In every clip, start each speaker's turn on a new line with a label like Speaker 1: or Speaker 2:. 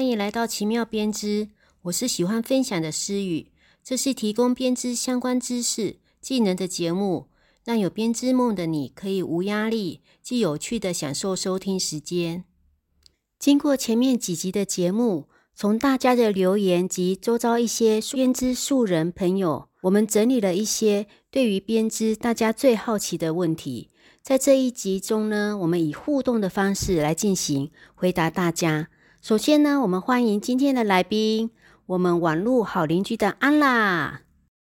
Speaker 1: 欢迎来到奇妙编织。我是喜欢分享的思雨，这是提供编织相关知识、技能的节目，让有编织梦的你可以无压力、既有趣的享受收听时间。经过前面几集的节目，从大家的留言及周遭一些编织素人朋友，我们整理了一些对于编织大家最好奇的问题。在这一集中呢，我们以互动的方式来进行回答大家。首先呢，我们欢迎今天的来宾，我们网络好邻居的安啦。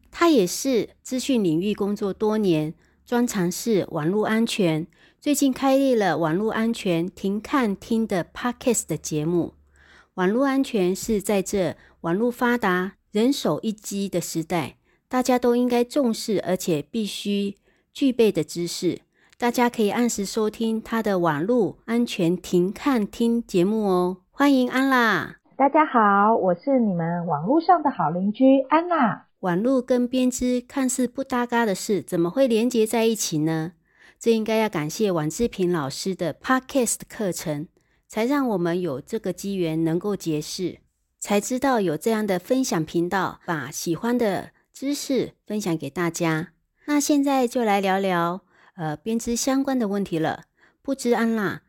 Speaker 1: 他也是资讯领域工作多年，专长是网络安全。最近开立了网络安全停看听的 Podcast 的节目。网络安全是在这网络发达、人手一机的时代，大家都应该重视而且必须具备的知识。大家可以按时收听他的网络安全停看听节目哦。欢迎安娜，
Speaker 2: 大家好，我是你们网络上的好邻居安娜。
Speaker 1: 网络跟编织看似不搭嘎的事，怎么会连接在一起呢？这应该要感谢王志平老师的 Podcast 课程，才让我们有这个机缘能够结识，才知道有这样的分享频道，把喜欢的知识分享给大家。那现在就来聊聊呃编织相关的问题了。不知安娜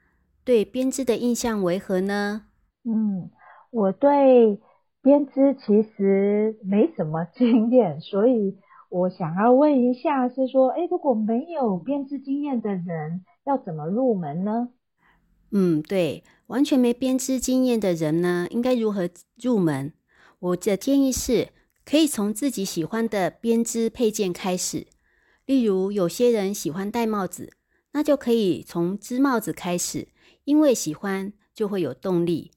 Speaker 1: 对编织的印象为何呢？
Speaker 2: 嗯，我对编织其实没什么经验，所以我想要问一下，是说，哎，如果没有编织经验的人，要怎么入门呢？
Speaker 1: 嗯，对，完全没编织经验的人呢，应该如何入门？我的建议是，可以从自己喜欢的编织配件开始。例如，有些人喜欢戴帽子，那就可以从织帽子开始，因为喜欢就会有动力。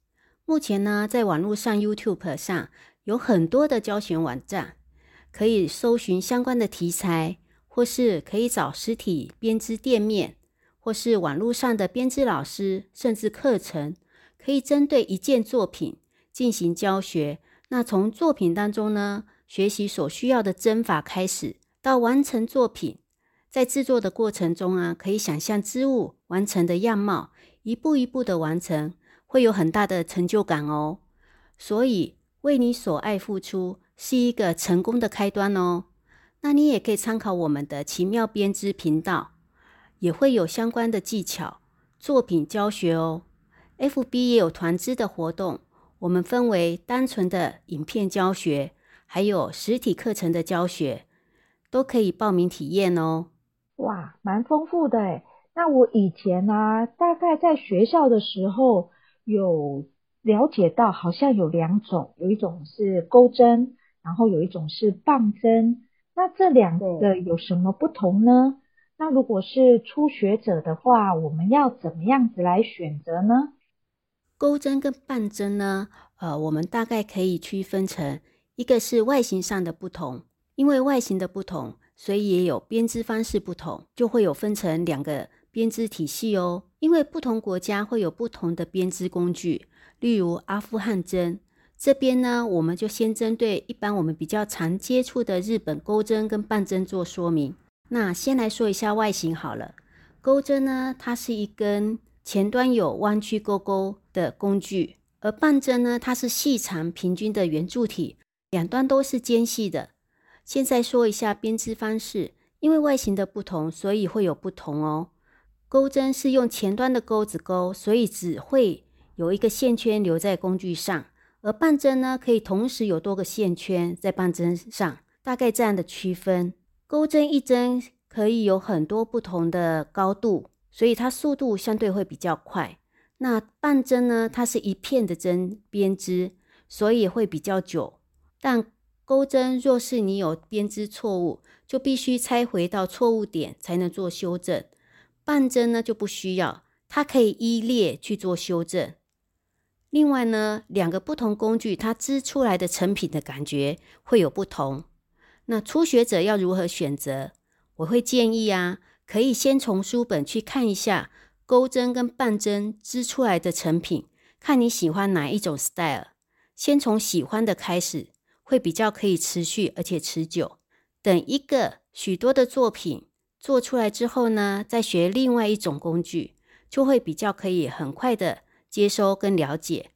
Speaker 1: 目前呢，在网络上 YouTube 上有很多的教学网站，可以搜寻相关的题材，或是可以找实体编织店面，或是网络上的编织老师，甚至课程，可以针对一件作品进行教学。那从作品当中呢，学习所需要的针法开始，到完成作品，在制作的过程中啊，可以想象织物完成的样貌，一步一步的完成。会有很大的成就感哦，所以为你所爱付出是一个成功的开端哦。那你也可以参考我们的奇妙编织频道，也会有相关的技巧作品教学哦。FB 也有团织的活动，我们分为单纯的影片教学，还有实体课程的教学，都可以报名体验哦。
Speaker 2: 哇，蛮丰富的诶那我以前呢，大概在学校的时候。有了解到，好像有两种，有一种是钩针，然后有一种是棒针。那这两个有什么不同呢？那如果是初学者的话，我们要怎么样子来选择呢？
Speaker 1: 钩针跟棒针呢？呃，我们大概可以区分成一个是外形上的不同，因为外形的不同，所以也有编织方式不同，就会有分成两个。编织体系哦，因为不同国家会有不同的编织工具，例如阿富汗针这边呢，我们就先针对一般我们比较常接触的日本钩针跟棒针做说明。那先来说一下外形好了，钩针呢，它是一根前端有弯曲钩钩的工具，而棒针呢，它是细长平均的圆柱体，两端都是尖细的。现在说一下编织方式，因为外形的不同，所以会有不同哦。钩针是用前端的钩子钩，所以只会有一个线圈留在工具上；而棒针呢，可以同时有多个线圈在棒针上，大概这样的区分。钩针一针可以有很多不同的高度，所以它速度相对会比较快。那棒针呢，它是一片的针编织，所以会比较久。但钩针若是你有编织错误，就必须拆回到错误点才能做修正。半针呢就不需要，它可以依列去做修正。另外呢，两个不同工具，它织出来的成品的感觉会有不同。那初学者要如何选择？我会建议啊，可以先从书本去看一下钩针跟半针织出来的成品，看你喜欢哪一种 style，先从喜欢的开始，会比较可以持续而且持久。等一个许多的作品。做出来之后呢，再学另外一种工具，就会比较可以很快的接收跟了解。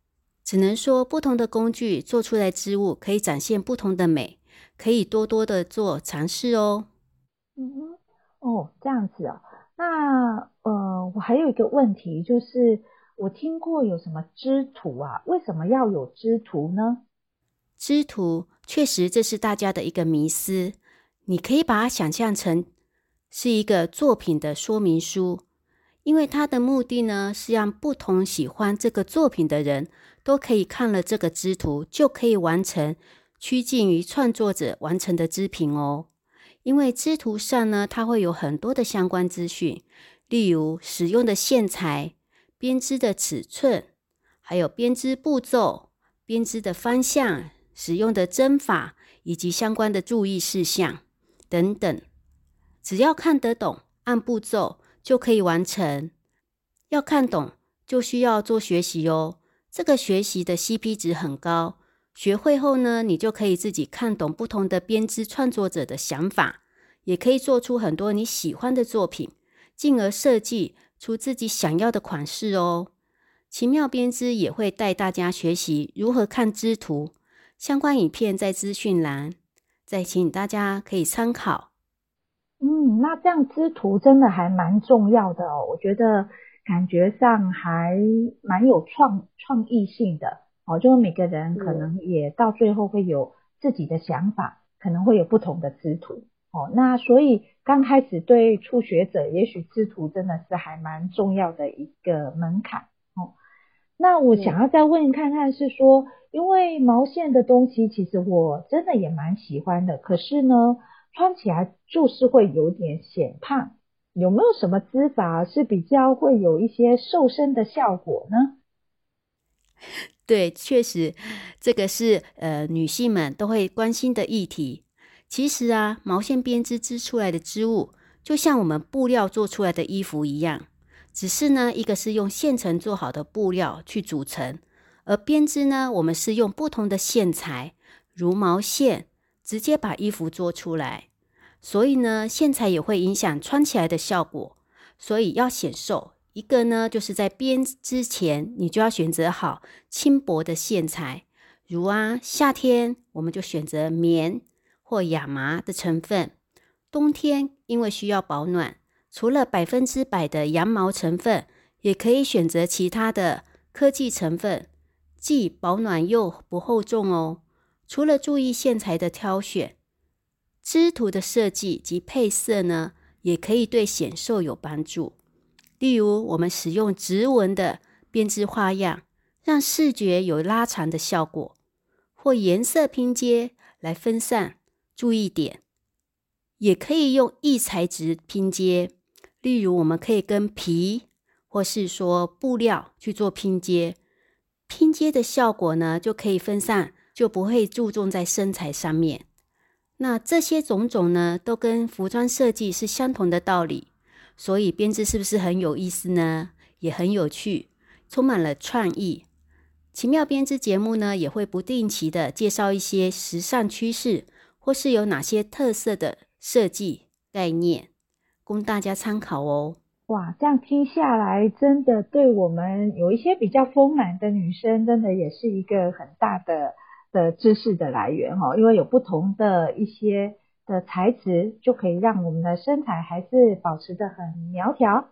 Speaker 1: 只能说不同的工具做出来之物可以展现不同的美，可以多多的做尝试哦。
Speaker 2: 嗯嗯，哦，这样子哦。那呃，我还有一个问题，就是我听过有什么织图啊？为什么要有织图呢？
Speaker 1: 织图确实这是大家的一个迷思，你可以把它想象成是一个作品的说明书，因为它的目的呢是让不同喜欢这个作品的人都可以看了这个织图，就可以完成趋近于创作者完成的织品哦。因为织图上呢，它会有很多的相关资讯，例如使用的线材、编织的尺寸，还有编织步骤、编织的方向。使用的针法以及相关的注意事项等等，只要看得懂，按步骤就可以完成。要看懂，就需要做学习哦。这个学习的 CP 值很高。学会后呢，你就可以自己看懂不同的编织创作者的想法，也可以做出很多你喜欢的作品，进而设计出自己想要的款式哦。奇妙编织也会带大家学习如何看织图。相关影片在资讯栏，再请大家可以参考。
Speaker 2: 嗯，那这样织图真的还蛮重要的哦，我觉得感觉上还蛮有创创意性的哦，就是每个人可能也到最后会有自己的想法，可能会有不同的织图哦。那所以刚开始对初学者，也许织图真的是还蛮重要的一个门槛哦。那我想要再问看看，是说。因为毛线的东西，其实我真的也蛮喜欢的。可是呢，穿起来就是会有点显胖。有没有什么织法是比较会有一些瘦身的效果呢？
Speaker 1: 对，确实，这个是呃女性们都会关心的议题。其实啊，毛线编织织出来的织物，就像我们布料做出来的衣服一样，只是呢，一个是用现成做好的布料去组成。而编织呢，我们是用不同的线材，如毛线，直接把衣服做出来。所以呢，线材也会影响穿起来的效果。所以要显瘦，一个呢，就是在编织前，你就要选择好轻薄的线材，如啊，夏天我们就选择棉或亚麻的成分。冬天因为需要保暖，除了百分之百的羊毛成分，也可以选择其他的科技成分。既保暖又不厚重哦。除了注意线材的挑选，织图的设计及配色呢，也可以对显瘦有帮助。例如，我们使用直纹的编织花样，让视觉有拉长的效果；或颜色拼接来分散注意点，也可以用异材质拼接。例如，我们可以跟皮或是说布料去做拼接。拼接的效果呢，就可以分散，就不会注重在身材上面。那这些种种呢，都跟服装设计是相同的道理。所以编织是不是很有意思呢？也很有趣，充满了创意。奇妙编织节目呢，也会不定期的介绍一些时尚趋势，或是有哪些特色的设计概念，供大家参考哦。
Speaker 2: 哇，这样听下来，真的对我们有一些比较丰满的女生，真的也是一个很大的的知识的来源哈。因为有不同的一些的材质，就可以让我们的身材还是保持的很苗条。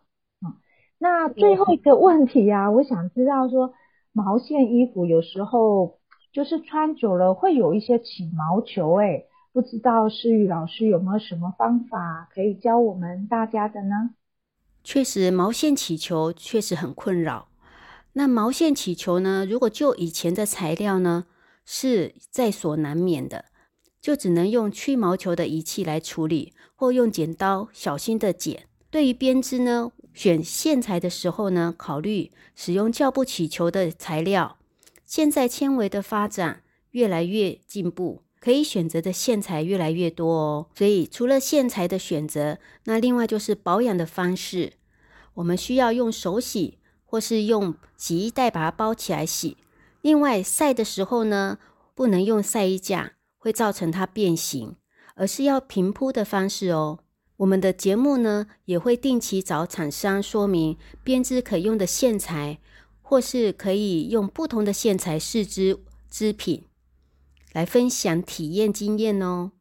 Speaker 2: 嗯，那最后一个问题啊，我想知道说，毛线衣服有时候就是穿久了会有一些起毛球，哎，不知道诗雨老师有没有什么方法可以教我们大家的呢？
Speaker 1: 确实，毛线起球确实很困扰。那毛线起球呢？如果就以前的材料呢，是在所难免的，就只能用去毛球的仪器来处理，或用剪刀小心的剪。对于编织呢，选线材的时候呢，考虑使用较不起球的材料。现在纤维的发展越来越进步，可以选择的线材越来越多哦。所以除了线材的选择，那另外就是保养的方式。我们需要用手洗，或是用洗衣袋把它包起来洗。另外，晒的时候呢，不能用晒衣架，会造成它变形，而是要平铺的方式哦。我们的节目呢，也会定期找厂商说明编织可用的线材，或是可以用不同的线材试织织品，来分享体验经验哦。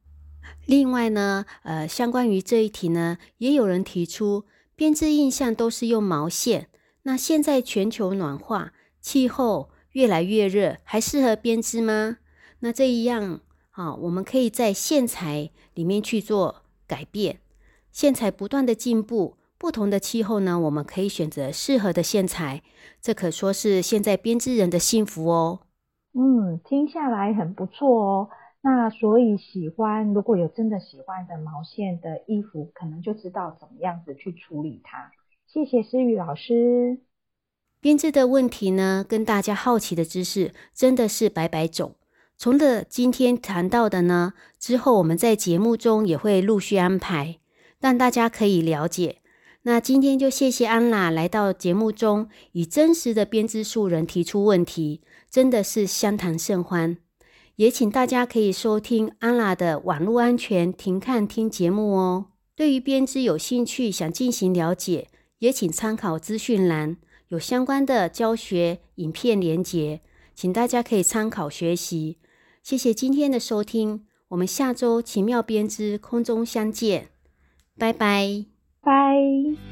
Speaker 1: 另外呢，呃，相关于这一题呢，也有人提出，编织印象都是用毛线，那现在全球暖化，气候越来越热，还适合编织吗？那这一样啊，我们可以在线材里面去做改变，线材不断的进步，不同的气候呢，我们可以选择适合的线材，这可说是现在编织人的幸福哦。
Speaker 2: 嗯，听下来很不错哦。那所以喜欢，如果有真的喜欢的毛线的衣服，可能就知道怎么样子去处理它。谢谢思雨老师。
Speaker 1: 编织的问题呢，跟大家好奇的知识真的是百百种。从的今天谈到的呢，之后我们在节目中也会陆续安排，让大家可以了解。那今天就谢谢安娜来到节目中，以真实的编织素人提出问题，真的是相谈甚欢。也请大家可以收听安娜的网络安全停看听节目哦。对于编织有兴趣想进行了解，也请参考资讯栏有相关的教学影片连结，请大家可以参考学习。谢谢今天的收听，我们下周奇妙编织空中相见，拜拜，
Speaker 2: 拜。